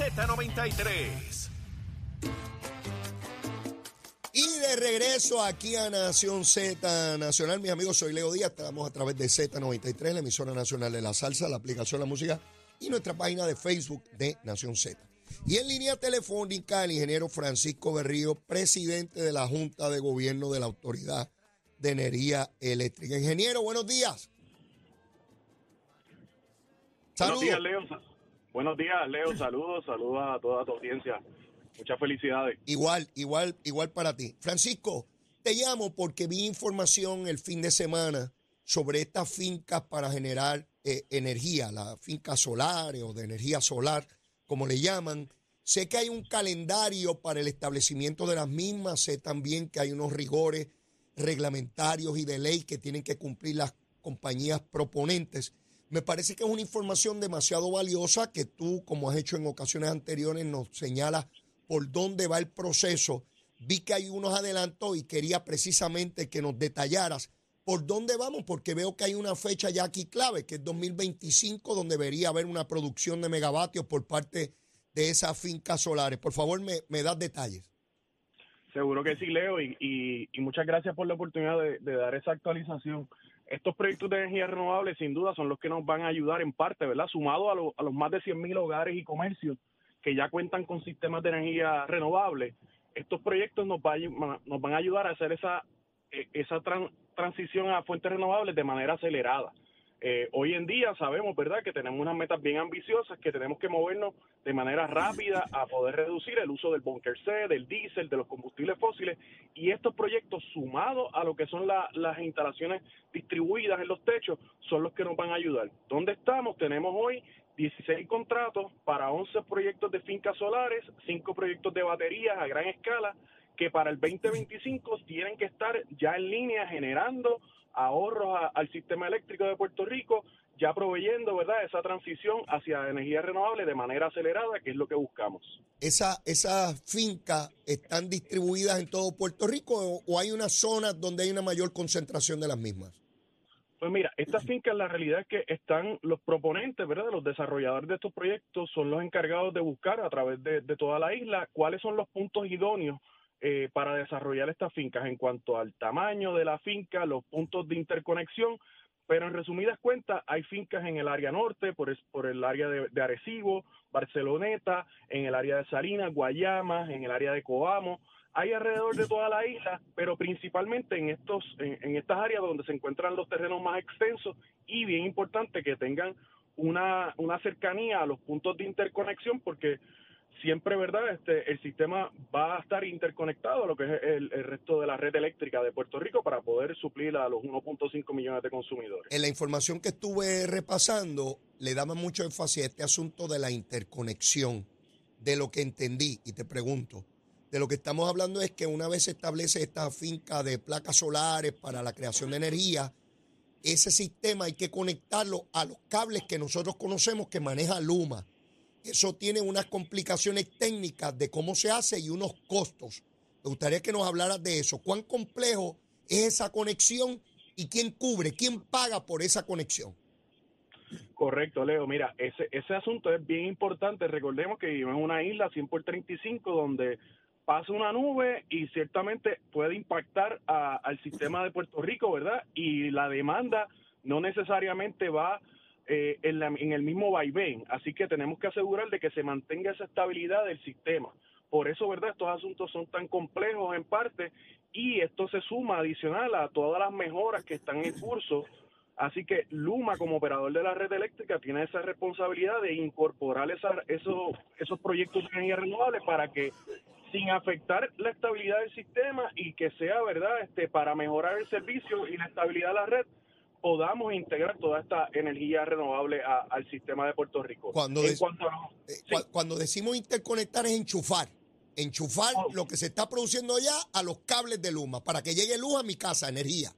Z93. Y de regreso aquí a Nación Z Nacional, mis amigos, soy Leo Díaz, estamos a través de Z93, la emisora nacional de la salsa, la aplicación de La Música y nuestra página de Facebook de Nación Z. Y en línea telefónica el ingeniero Francisco Berrío, presidente de la Junta de Gobierno de la Autoridad de Energía Eléctrica. Ingeniero, buenos días. Buenos días, Leo. Buenos días, Leo. Saludos, saludos a toda tu audiencia. Muchas felicidades. Igual, igual, igual para ti. Francisco, te llamo porque vi información el fin de semana sobre estas fincas para generar eh, energía, las fincas solares o de energía solar, como le llaman. Sé que hay un calendario para el establecimiento de las mismas, sé también que hay unos rigores reglamentarios y de ley que tienen que cumplir las compañías proponentes. Me parece que es una información demasiado valiosa que tú, como has hecho en ocasiones anteriores, nos señalas por dónde va el proceso. Vi que hay unos adelantos y quería precisamente que nos detallaras por dónde vamos, porque veo que hay una fecha ya aquí clave, que es 2025, donde debería haber una producción de megavatios por parte de esas fincas solares. Por favor, me, das detalles. Seguro que sí, Leo, y, muchas gracias por la oportunidad de, dar esa actualización. Estos proyectos de energía renovable, sin duda, son los que nos van a ayudar en parte, ¿verdad? Sumado a, los más de 100.000 hogares y comercios que ya cuentan con sistemas de energía renovable, estos proyectos nos, nos van a ayudar a hacer esa, e, esa transición a fuentes renovables de manera acelerada. Eh, hoy en día sabemos, ¿verdad?, que tenemos unas metas bien ambiciosas, que tenemos que movernos de manera rápida a poder reducir el uso del bunker C, del diésel, de los combustibles fósiles, y estos proyectos sumados a lo que son las instalaciones distribuidas en los techos son los que nos van a ayudar. ¿Dónde estamos? Tenemos hoy 16 contratos para 11 proyectos de fincas solares, 5 proyectos de baterías a gran escala, que para el 2025 tienen que estar ya en línea generando ahorros al sistema eléctrico de Puerto Rico, ya proveyendo, ¿verdad?, esa transición hacia energía renovable de manera acelerada, que es lo que buscamos. ¿Esa, ¿Esas fincas están distribuidas en todo Puerto Rico o, hay unas zonas donde hay una mayor concentración de las mismas? Pues mira, estas fincas la realidad es que están los proponentes, ¿verdad? Los desarrolladores de estos proyectos son los encargados de buscar a través de toda la isla cuáles son los puntos idóneos eh, para desarrollar estas fincas en cuanto al tamaño de la finca, los puntos de interconexión, pero en resumidas cuentas hay fincas en el área norte, por, por el área de, Arecibo, Barceloneta, en el área de Salinas, Guayama, en el área de Coamo, hay alrededor de toda la isla, pero principalmente en estos en, en, estas áreas donde se encuentran los terrenos más extensos y bien importante que tengan una, una cercanía a los puntos de interconexión porque siempre, ¿verdad? Este, el sistema va a estar interconectado a lo que es el, resto de la red eléctrica de Puerto Rico para poder suplir a los 1.5 millones de consumidores. En la información que estuve repasando, le daba mucho énfasis a este asunto de la interconexión, de lo que entendí, y te pregunto, de lo que estamos hablando es que una vez se establece esta finca de placas solares para la creación de energía, ese sistema hay que conectarlo a los cables que nosotros conocemos que maneja Luma eso tiene unas complicaciones técnicas de cómo se hace y unos costos. Me gustaría que nos hablaras de eso. ¿Cuán complejo es esa conexión y quién cubre, quién paga por esa conexión? Correcto, Leo. Mira, ese, ese asunto es bien importante. Recordemos que vivimos en una isla 100 por 35 donde pasa una nube y ciertamente puede impactar al sistema de Puerto Rico, ¿verdad? Y la demanda no necesariamente va eh, en, el mismo vaivén. Así que tenemos que asegurar de que se mantenga esa estabilidad del sistema. Por eso, ¿verdad? Estos asuntos son tan complejos en parte y esto se suma adicional a todas las mejoras que están en curso. Así que Luma, como operador de la red eléctrica, tiene esa responsabilidad de incorporar esos, esos proyectos de energía renovable para que sin afectar la estabilidad del sistema y que sea, ¿verdad?, este, para mejorar el servicio y la estabilidad de la red, podamos integrar toda esta energía renovable al sistema de Puerto Rico. Cuando, eh, cuando decimos interconectar es enchufar. Enchufar oh. lo que se está produciendo ya a los cables de Luma para que llegue luz a mi casa, energía.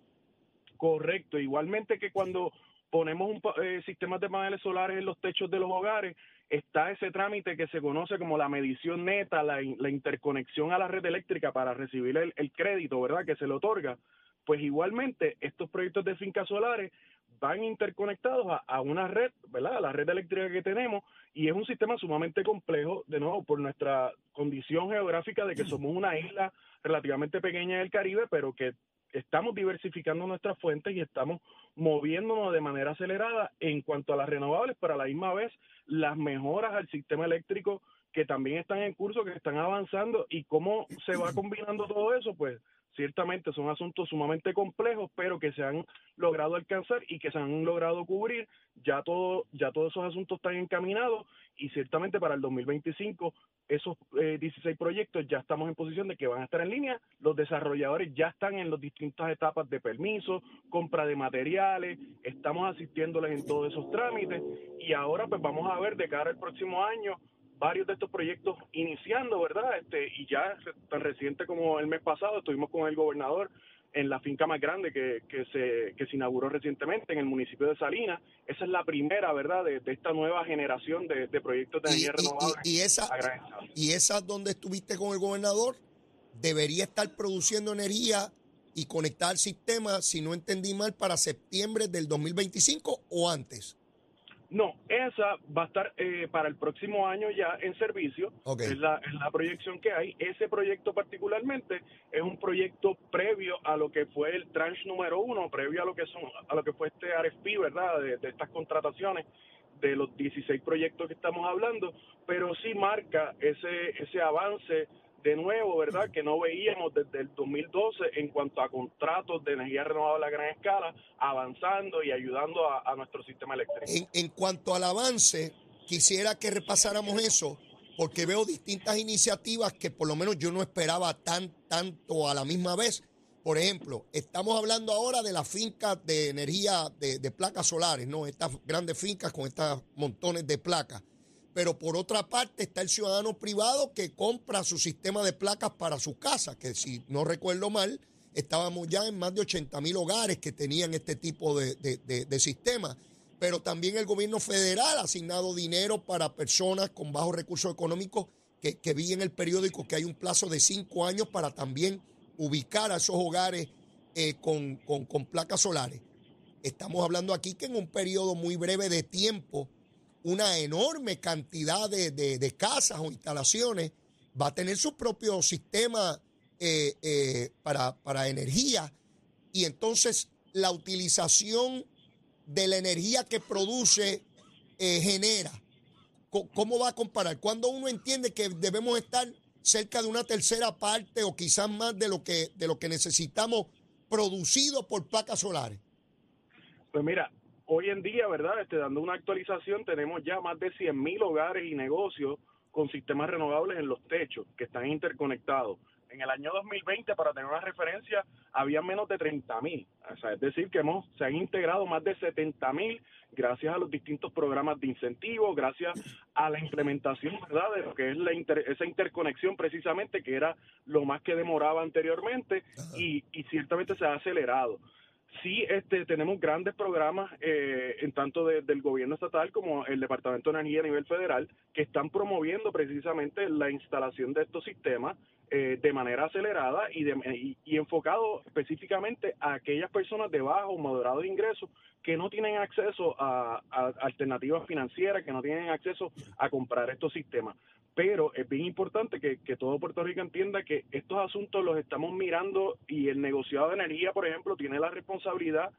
Correcto. Igualmente que cuando ponemos un eh, sistemas de paneles solares en los techos de los hogares, está ese trámite que se conoce como la medición neta, la, interconexión a la red eléctrica para recibir el, el crédito, ¿verdad? Que se le otorga pues igualmente estos proyectos de fincas solares están interconectados a, una red, ¿verdad? A la red eléctrica que tenemos y es un sistema sumamente complejo, de nuevo, por nuestra condición geográfica de que somos una isla relativamente pequeña del Caribe, pero que estamos diversificando nuestras fuentes y estamos moviéndonos de manera acelerada en cuanto a las renovables, pero a la misma vez las mejoras al sistema eléctrico que también están en curso, que están avanzando y cómo se va combinando todo eso, pues ciertamente son asuntos sumamente complejos, pero que se han logrado alcanzar y que se han logrado cubrir. Ya todo, ya todos esos asuntos están encaminados y ciertamente para el 2025 esos 16 eh, proyectos ya estamos en posición de que van a estar en línea. Los desarrolladores ya están en las distintas etapas de permiso, compra de materiales, estamos asistiéndoles en todos esos trámites y ahora pues vamos a ver de cara al próximo año varios de estos proyectos iniciando, ¿verdad? Este, y ya tan reciente como el mes pasado estuvimos con el gobernador en la finca más grande que, que, se, que se inauguró recientemente en el municipio de Salinas. Esa es la primera, ¿verdad?, de, esta nueva generación de, proyectos de energía renovable. Y, esa, y esa donde estuviste con el gobernador debería estar produciendo energía y conectar al sistema, si no entendí mal, para septiembre del 2025 o antes. No, esa va a estar eh, para el próximo año ya en servicio. Es, la, proyección que hay. Ese proyecto particularmente es un proyecto previo a lo que fue el tranche número uno, previo a lo que son, a lo que fue este RFP, ¿verdad? De, de estas contrataciones de los 16 proyectos que estamos hablando, pero sí marca ese ese avance de nuevo, ¿verdad? Que no veíamos desde el 2012 en cuanto a contratos de energía renovable a gran escala, avanzando y ayudando a, nuestro sistema eléctrico. En, cuanto al avance, quisiera que repasáramos eso, porque veo distintas iniciativas que por lo menos yo no esperaba tan tanto a la misma vez. Por ejemplo, estamos hablando ahora de las fincas de energía de, de placas solares, ¿no? Estas grandes fincas con estos montones de placas pero por otra parte está el ciudadano privado que compra su sistema de placas para su casa, que si no recuerdo mal, estábamos ya en más de 80 mil hogares que tenían este tipo de, de, sistema. Pero también el gobierno federal ha asignado dinero para personas con bajos recursos económicos que, que vi en el periódico que hay un plazo de cinco años para también ubicar a esos hogares eh, con, con placas solares. Estamos hablando aquí que en un periodo muy breve de tiempo, una enorme cantidad de, casas o instalaciones, va a tener su propio sistema eh, eh, para, energía y entonces la utilización de la energía que produce eh, genera. ¿Cómo va a comparar? Cuando uno entiende que debemos estar cerca de una tercera parte o quizás más de lo que, de lo que necesitamos producido por placas solares? Pues mira, hoy en día, ¿verdad? Este, dando una actualización, tenemos ya más de 100.000 hogares y negocios con sistemas renovables en los techos que están interconectados. En el año 2020, para tener una referencia, había menos de 30.000. O sea, es decir, que hemos, se han integrado más de 70.000 gracias a los distintos programas de incentivos, gracias a la implementación, ¿verdad?, de lo que es la esa interconexión precisamente, que era lo más que demoraba anteriormente y, y ciertamente se ha acelerado sí este, tenemos grandes programas, eh, en tanto del gobierno estatal como el Departamento de Energía a nivel federal, que están promoviendo precisamente la instalación de estos sistemas eh, de manera acelerada y, de, y, enfocado específicamente a aquellas personas de bajo o moderado ingresos que no tienen acceso a, alternativas financieras, que no tienen acceso a comprar estos sistemas. Pero es bien importante que, que, todo Puerto Rico entienda que estos asuntos los estamos mirando y el negociado de energía, por ejemplo, tiene la responsabilidad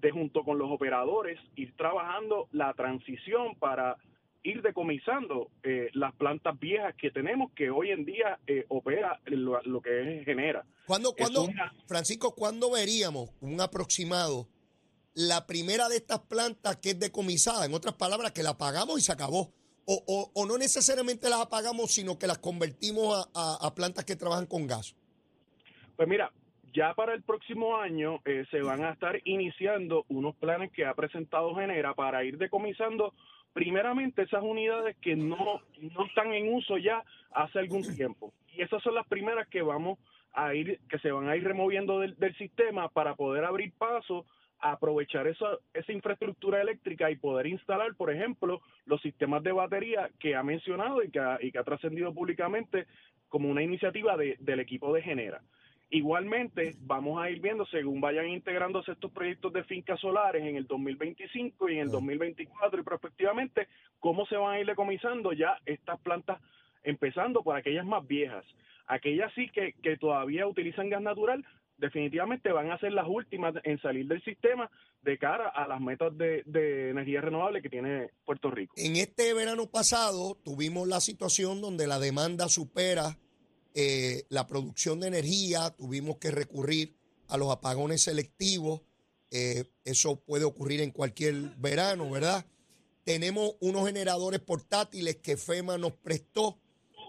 de junto con los operadores ir trabajando la transición para ir decomisando eh, las plantas viejas que tenemos que hoy en día eh, opera lo, que genera. ¿Cuándo, Francisco, cuándo veríamos un aproximado la primera de estas plantas que es decomisada, en otras palabras, que la apagamos y se acabó. O, o, no necesariamente las apagamos, sino que las convertimos a, plantas que trabajan con gas. Pues mira, ya para el próximo año eh, se van a estar iniciando unos planes que ha presentado Genera para ir decomisando primeramente esas unidades que no, no están en uso ya hace algún tiempo. Y esas son las primeras que vamos a ir, que se van a ir removiendo del, del sistema para poder abrir paso aprovechar esa, esa infraestructura eléctrica y poder instalar, por ejemplo, los sistemas de batería que ha mencionado y que ha, y que ha trascendido públicamente como una iniciativa de, del equipo de Genera. Igualmente, vamos a ir viendo, según vayan integrándose estos proyectos de fincas solares en el 2025 y en el 2024 y prospectivamente, cómo se van a ir decomisando ya estas plantas, empezando por aquellas más viejas. Aquellas sí que, que todavía utilizan gas natural, definitivamente van a ser las últimas en salir del sistema de cara a las metas de, energía renovable que tiene Puerto Rico. En este verano pasado tuvimos la situación donde la demanda supera eh, la producción de energía, tuvimos que recurrir a los apagones selectivos. Eh, eso puede ocurrir en cualquier verano, ¿verdad? Tenemos unos generadores portátiles que FEMA nos prestó.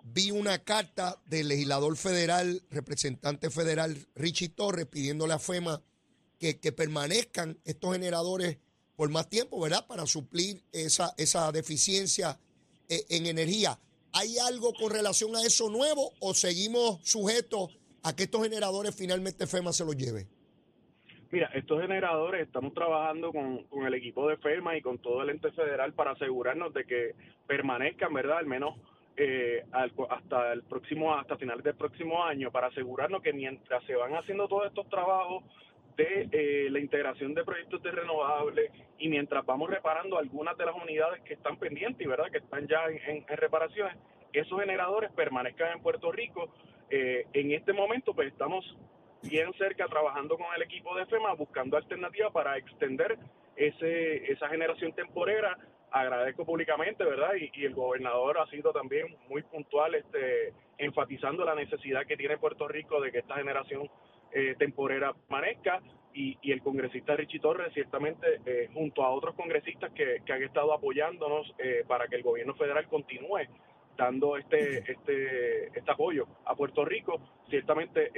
Vi una carta del legislador federal, representante federal Richie Torres, pidiéndole a FEMA que, permanezcan estos generadores por más tiempo, ¿verdad? Para suplir esa, esa deficiencia eh, en energía. ¿Hay algo con relación a eso nuevo o seguimos sujetos a que estos generadores finalmente FEMA se los lleve? Mira, estos generadores estamos trabajando con, el equipo de FEMA y con todo el ente federal para asegurarnos de que permanezcan, ¿verdad? Al menos eh, hasta el próximo, hasta finales del próximo año, para asegurarnos que mientras se van haciendo todos estos trabajos de eh, la integración de proyectos de renovables y mientras vamos reparando algunas de las unidades que están pendientes y verdad que están ya en, reparaciones, esos generadores permanezcan en Puerto Rico. Eh, en este momento pues estamos bien cerca trabajando con el equipo de FEMA buscando alternativas para extender ese, esa generación temporera. Agradezco públicamente, ¿verdad? Y, y, el gobernador ha sido también muy puntual este, enfatizando la necesidad que tiene Puerto Rico de que esta generación eh, temporera permanezca y, el congresista Richie Torres ciertamente eh, junto a otros congresistas que, han estado apoyándonos eh, para que el gobierno federal continúe dando este este este apoyo a Puerto Rico ciertamente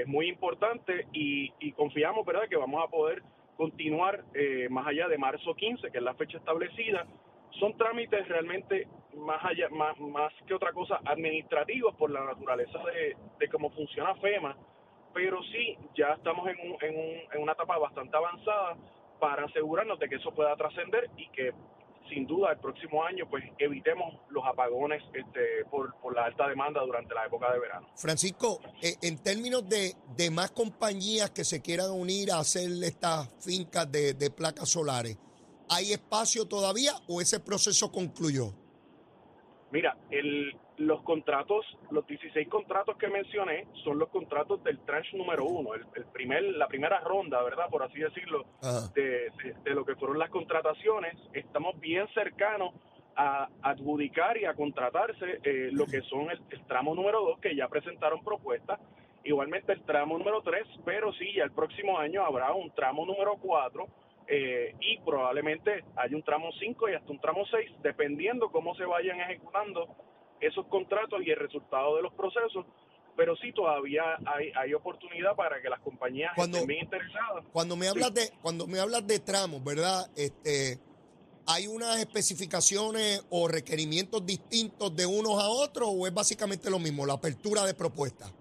es muy importante y, confiamos verdad que vamos a poder continuar más allá de marzo 15 que es la fecha establecida son trámites realmente más allá más, más que otra cosa administrativos por la naturaleza de, de cómo funciona FEMA pero sí, ya estamos en, en, una etapa bastante avanzada para asegurarnos de que eso pueda trascender y que sin duda el próximo año pues evitemos los apagones este, por, la alta demanda durante la época de verano. Francisco, eh, en términos de, de, más compañías que se quieran unir a hacer estas fincas de, de placas solares, ¿hay espacio todavía o ese proceso concluyó? Mira, el, los contratos, los 16 contratos que mencioné son los contratos del tranche número uno, el, primer, la primera ronda, ¿verdad? Por así decirlo, de, lo que fueron las contrataciones. Estamos bien cercanos a adjudicar y a contratarse eh, lo que son el, tramo número dos, que ya presentaron propuestas. Igualmente el tramo número tres, pero sí, ya el próximo año habrá un tramo número cuatro eh, y probablemente hay un tramo 5 y hasta un tramo 6, dependiendo cómo se vayan ejecutando esos contratos y el resultado de los procesos, pero sí todavía hay, hay oportunidad para que las compañías estén bien interesadas. Cuando me hablas de cuando me hablas de tramos, ¿verdad? Este ¿Hay unas especificaciones o requerimientos distintos de unos a otros o es básicamente lo mismo, la apertura de propuestas?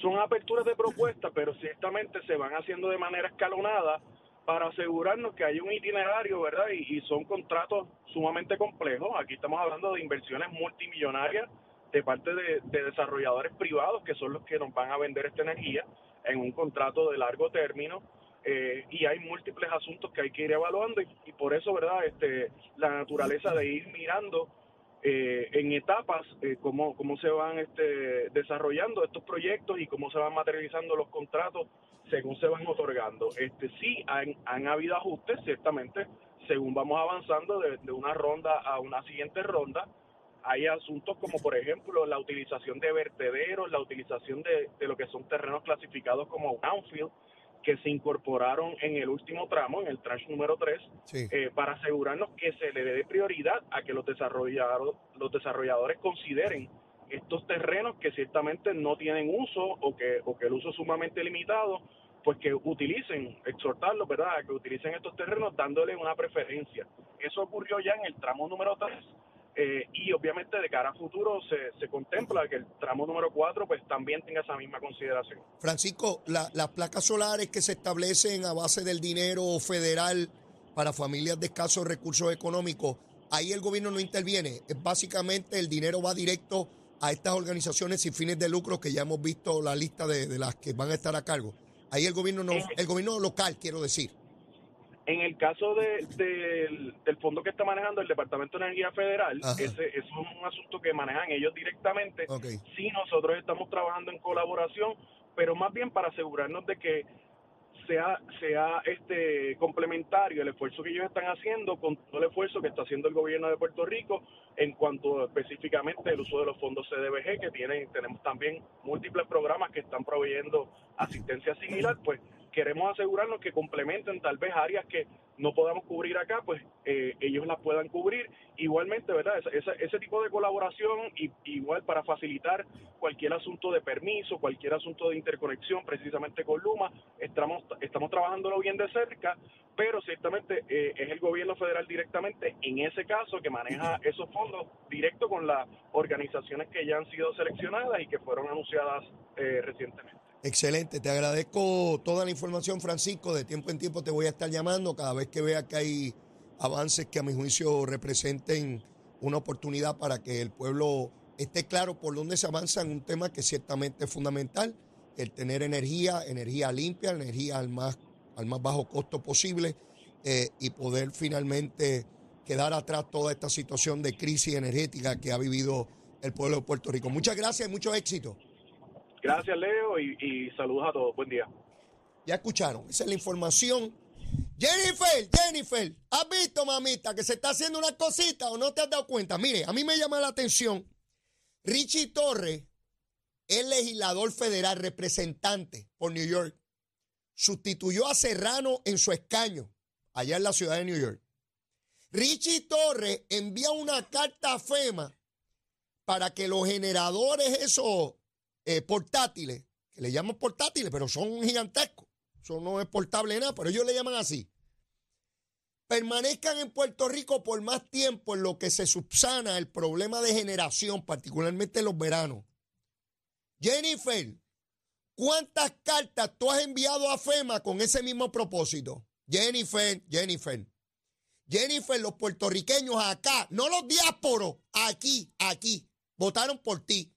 Son aperturas de propuestas, pero ciertamente se van haciendo de manera escalonada para asegurarnos que hay un itinerario, ¿verdad? Y, son contratos sumamente complejos. Aquí estamos hablando de inversiones multimillonarias de parte de, desarrolladores privados, que son los que nos van a vender esta energía en un contrato de largo término. Eh, y hay múltiples asuntos que hay que ir evaluando y, por eso, ¿verdad? Este, la naturaleza de ir mirando eh, en etapas eh, cómo, cómo se van este, desarrollando estos proyectos y cómo se van materializando los contratos según se van otorgando. Este sí han, han habido ajustes, ciertamente, según vamos avanzando de, una ronda a una siguiente ronda. Hay asuntos como, por ejemplo, la utilización de vertederos, la utilización de, de lo que son terrenos clasificados como brownfield, que se incorporaron en el último tramo, en el tranche número 3, eh, para asegurarnos que se le dé prioridad a que los desarrolladores, los desarrolladores consideren estos terrenos que ciertamente no tienen uso o que, o que el uso es sumamente limitado, pues que utilicen, exhortarlos, ¿verdad?, a que utilicen estos terrenos dándole una preferencia. Eso ocurrió ya en el tramo número 3 eh, y obviamente de cara a futuro se, se, contempla que el tramo número 4 pues también tenga esa misma consideración. Francisco, las placas solares que se establecen a base del dinero federal para familias de escasos recursos económicos, ahí el gobierno no interviene. Es básicamente el dinero va directo a estas organizaciones sin fines de lucro que ya hemos visto la lista de, las que van a estar a cargo. Ahí el gobierno no, el gobierno local, quiero decir. En el caso de, del, fondo que está manejando el Departamento de Energía Federal, ese, es un asunto que manejan ellos directamente. Sí, nosotros estamos trabajando en colaboración, pero más bien para asegurarnos de que sea, sea este complementario el esfuerzo que ellos están haciendo con todo el esfuerzo que está haciendo el gobierno de Puerto Rico en cuanto específicamente el uso de los fondos CDBG, que tienen, tenemos también múltiples programas que están proveyendo asistencia similar, pues queremos asegurarnos que complementen tal vez áreas que no podamos cubrir acá, pues eh, ellos las puedan cubrir. Igualmente, ¿verdad? Ese, ese tipo de colaboración, y, igual para facilitar cualquier asunto de permiso, cualquier asunto de interconexión, precisamente con Luma, estamos, estamos trabajándolo bien de cerca, pero ciertamente eh, es el gobierno federal directamente, en ese caso, que maneja esos fondos directo con las organizaciones que ya han sido seleccionadas y que fueron anunciadas eh, recientemente. Excelente, te agradezco toda la información, Francisco. De tiempo en tiempo te voy a estar llamando cada vez que vea que hay avances que a mi juicio representen una oportunidad para que el pueblo esté claro por dónde se avanza en un tema que ciertamente es fundamental, el tener energía, energía limpia, energía al más, al más bajo costo posible eh, y poder finalmente quedar atrás toda esta situación de crisis energética que ha vivido el pueblo de Puerto Rico. Muchas gracias y mucho éxito. Gracias, Leo, y, saludos a todos. Buen día. Ya escucharon, esa es la información. Jennifer, Jennifer, ¿has visto, mamita, que se está haciendo una cosita o no te has dado cuenta? Mire, a mí me llama la atención. Richie Torres es legislador federal, representante por New York. Sustituyó a Serrano en su escaño, allá en la ciudad de New York. Richie Torres envía una carta a FEMA para que los generadores, esos eh, portátiles, que le llaman portátiles, pero son gigantescos. Eso no es portable nada, pero ellos le llaman así. Permanezcan en Puerto Rico por más tiempo en lo que se subsana el problema de generación, particularmente en los veranos. Jennifer, ¿cuántas cartas tú has enviado a FEMA con ese mismo propósito? Jennifer, Jennifer. Jennifer, los puertorriqueños acá, no los diásporos, aquí, aquí, votaron por ti.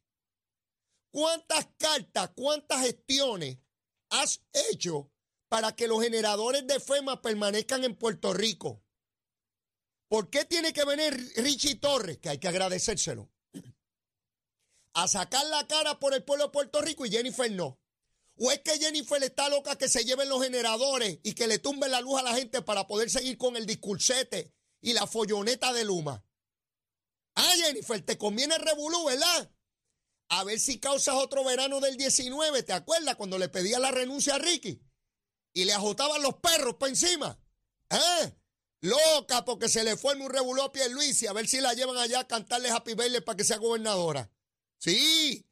¿Cuántas cartas, cuántas gestiones has hecho para que los generadores de FEMA permanezcan en Puerto Rico? ¿Por qué tiene que venir Richie Torres, que hay que agradecérselo, a sacar la cara por el pueblo de Puerto Rico y Jennifer no? ¿O es que Jennifer está loca que se lleven los generadores y que le tumben la luz a la gente para poder seguir con el discursete y la folloneta de Luma? Ah, Jennifer, te conviene revolú, ¿verdad? A ver si causas otro verano del 19. ¿Te acuerdas cuando le pedía la renuncia a Ricky? Y le ajotaban los perros para encima. ¿Eh? Loca porque se le fue un revolú a Luis y a ver si la llevan allá a cantarle Happy Birthday para que sea gobernadora. Sí,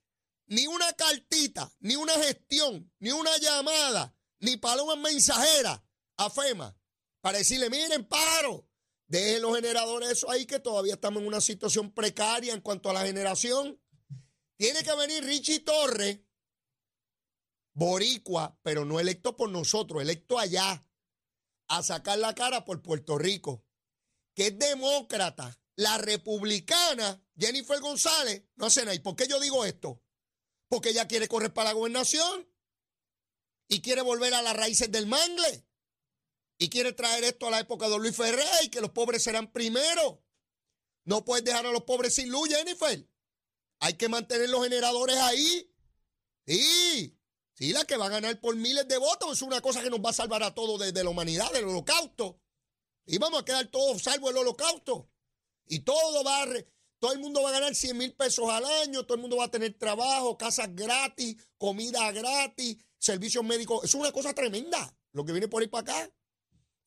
ni una cartita, ni una gestión, ni una llamada, ni paloma mensajera a FEMA para decirle, miren, paro, dejen los generadores eso ahí que todavía estamos en una situación precaria en cuanto a la generación. Tiene que venir Richie Torres, boricua, pero no electo por nosotros, electo allá, a sacar la cara por Puerto Rico, que es demócrata. La republicana, Jennifer González, no hace nada. ¿Y por qué yo digo esto? Porque ella quiere correr para la gobernación y quiere volver a las raíces del mangle y quiere traer esto a la época de Luis Ferrer y que los pobres serán primero. No puedes dejar a los pobres sin luz, Jennifer. Hay que mantener los generadores ahí. Sí, sí, la que va a ganar por miles de votos es una cosa que nos va a salvar a todos desde la humanidad, del holocausto. Y vamos a quedar todos salvos del holocausto. Y todo va a, todo el mundo va a ganar 100 mil pesos al año, todo el mundo va a tener trabajo, casas gratis, comida gratis, servicios médicos. Es una cosa tremenda lo que viene por ahí para acá.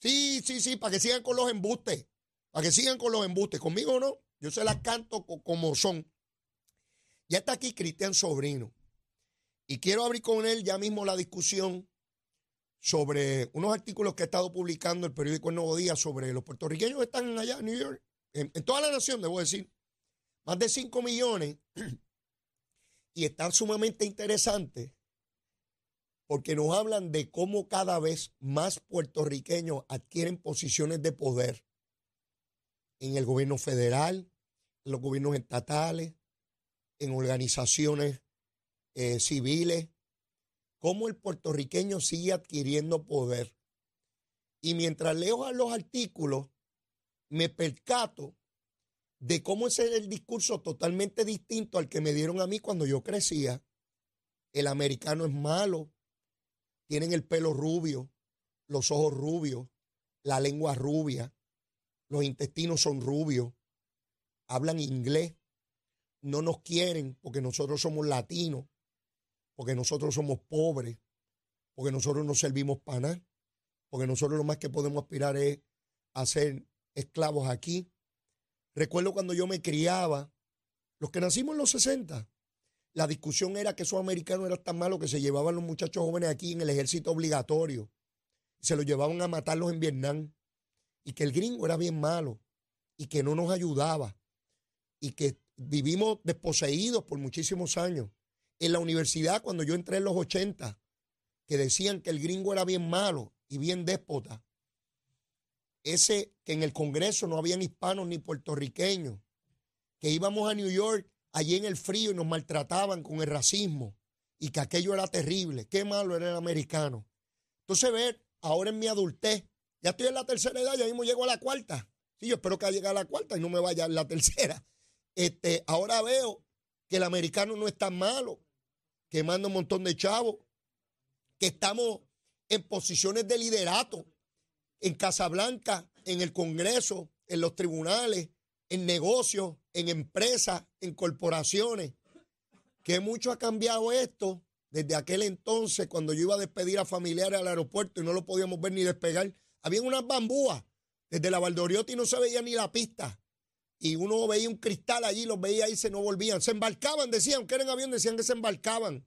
Sí, sí, sí, para que sigan con los embustes. Para que sigan con los embustes. Conmigo no. Yo se las canto como son. Ya está aquí Cristian Sobrino. Y quiero abrir con él ya mismo la discusión sobre unos artículos que ha estado publicando el periódico El Nuevo Día sobre los puertorriqueños que están allá en New York, en, toda la nación, debo decir. Más de 5 millones. Y están sumamente interesantes porque nos hablan de cómo cada vez más puertorriqueños adquieren posiciones de poder en el gobierno federal, en los gobiernos estatales, en organizaciones eh, civiles, cómo el puertorriqueño sigue adquiriendo poder. Y mientras leo los artículos, me percato de cómo ese es el discurso totalmente distinto al que me dieron a mí cuando yo crecía. El americano es malo, tienen el pelo rubio, los ojos rubios, la lengua rubia, los intestinos son rubios, hablan inglés, no nos quieren porque nosotros somos latinos, porque nosotros somos pobres, porque nosotros no servimos para nada, porque nosotros lo más que podemos aspirar es a ser esclavos aquí. Recuerdo cuando yo me criaba, los que nacimos en los 60, la discusión era que esos americanos eran tan malos que se llevaban los muchachos jóvenes aquí en el ejército obligatorio. Se los llevaban a matarlos en Vietnam. Y que el gringo era bien malo. Y que no nos ayudaba. Y que vivimos desposeídos por muchísimos años. En la universidad, cuando yo entré en los 80, que decían que el gringo era bien malo y bien déspota. Ese que en el Congreso no habían hispanos ni puertorriqueños, que íbamos a New York allí en el frío y nos maltrataban con el racismo y que aquello era terrible. Qué malo era el americano. Entonces, ver, ahora en mi adultez, ya estoy en la tercera edad, ya mismo llego a la cuarta. Sí, yo espero que llegue a la cuarta y no me vaya a la tercera. Este, ahora veo que el americano no es tan malo, que manda un montón de chavos, que estamos en posiciones de liderato en Casablanca, en el Congreso, en los tribunales, en negocios, en empresas, en corporaciones. Que mucho ha cambiado esto desde aquel entonces, cuando yo iba a despedir a familiares al aeropuerto y no lo podíamos ver ni despegar. Había unas bambúas. Desde la Valdoriotti no se veía ni la pista. Y uno veía un cristal allí, los veía y se no volvían. Se embarcaban, decían, que eran avión, decían que se embarcaban.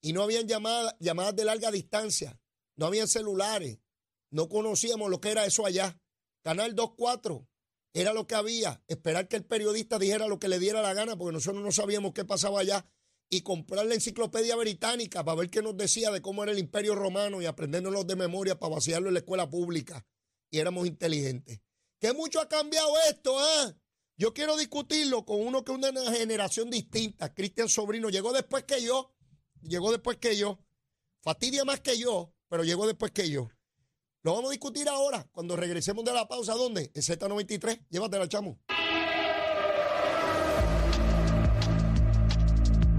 Y no habían llamadas, llamadas de larga distancia. No habían celulares. No conocíamos lo que era eso allá. Canal 24 era lo que había. Esperar que el periodista dijera lo que le diera la gana, porque nosotros no sabíamos qué pasaba allá. Y comprar la enciclopedia británica para ver qué nos decía de cómo era el imperio romano y aprendernos de memoria para vaciarlo en la escuela pública. Y éramos inteligentes. ¿Qué mucho ha cambiado esto? Ah? Yo quiero discutirlo con uno que es una generación distinta. Cristian Sobrino llegó después que yo. Llegó después que yo. Fatidia más que yo, pero llegó después que yo. Lo vamos a discutir ahora, cuando regresemos de la pausa. ¿Dónde? En Z93. Llévatela, chamo.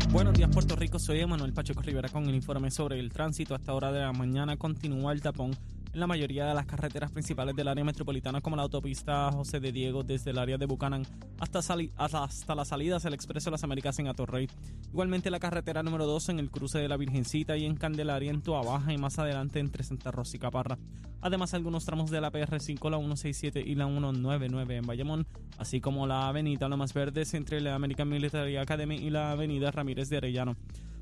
Buenos días, Puerto Rico. Soy Emanuel Pacheco Rivera con el informe sobre el tránsito. A esta hora de la mañana continúa el tapón en la mayoría de las carreteras principales del área metropolitana, como la autopista José de Diego desde el área de Buchanan hasta, hasta las salidas del Expreso de las Américas en Atorrey. Igualmente la carretera número 2 en el cruce de la Virgencita y en Candelaria en Baja y más adelante entre Santa Rosa y Caparra. Además algunos tramos de la PR5, la 167 y la 199 en Bayamón, así como la avenida La Más Verdes entre la American Military Academy y la avenida Ramírez de Arellano.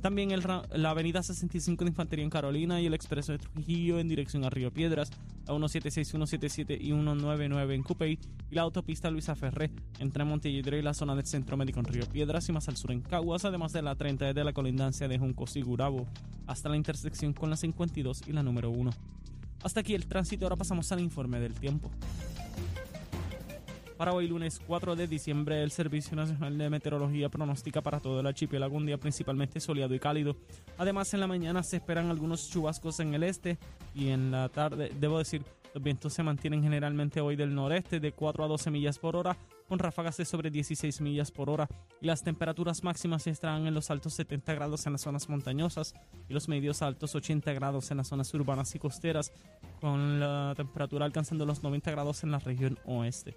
También la avenida 65 de Infantería en Carolina y el expreso de Trujillo en dirección a Río Piedras, la 176, 177 y 199 en Cupey y la autopista Luisa Ferré entre Montelledre y la zona del Centro Médico en Río Piedras y más al sur en Caguas, además de la 30 desde la colindancia de Juncos y Gurabo hasta la intersección con la 52 y la número 1. Hasta aquí el tránsito, ahora pasamos al informe del tiempo. Para hoy lunes 4 de diciembre, el Servicio Nacional de Meteorología pronostica para todo el archipiélago un día principalmente soleado y cálido. Además, en la mañana se esperan algunos chubascos en el este y en la tarde, debo decir, los vientos se mantienen generalmente hoy del noreste de 4 a 12 millas por hora, con ráfagas de sobre 16 millas por hora, y las temperaturas máximas estarán en los altos 70 grados en las zonas montañosas y los medios altos 80 grados en las zonas urbanas y costeras, con la temperatura alcanzando los 90 grados en la región oeste.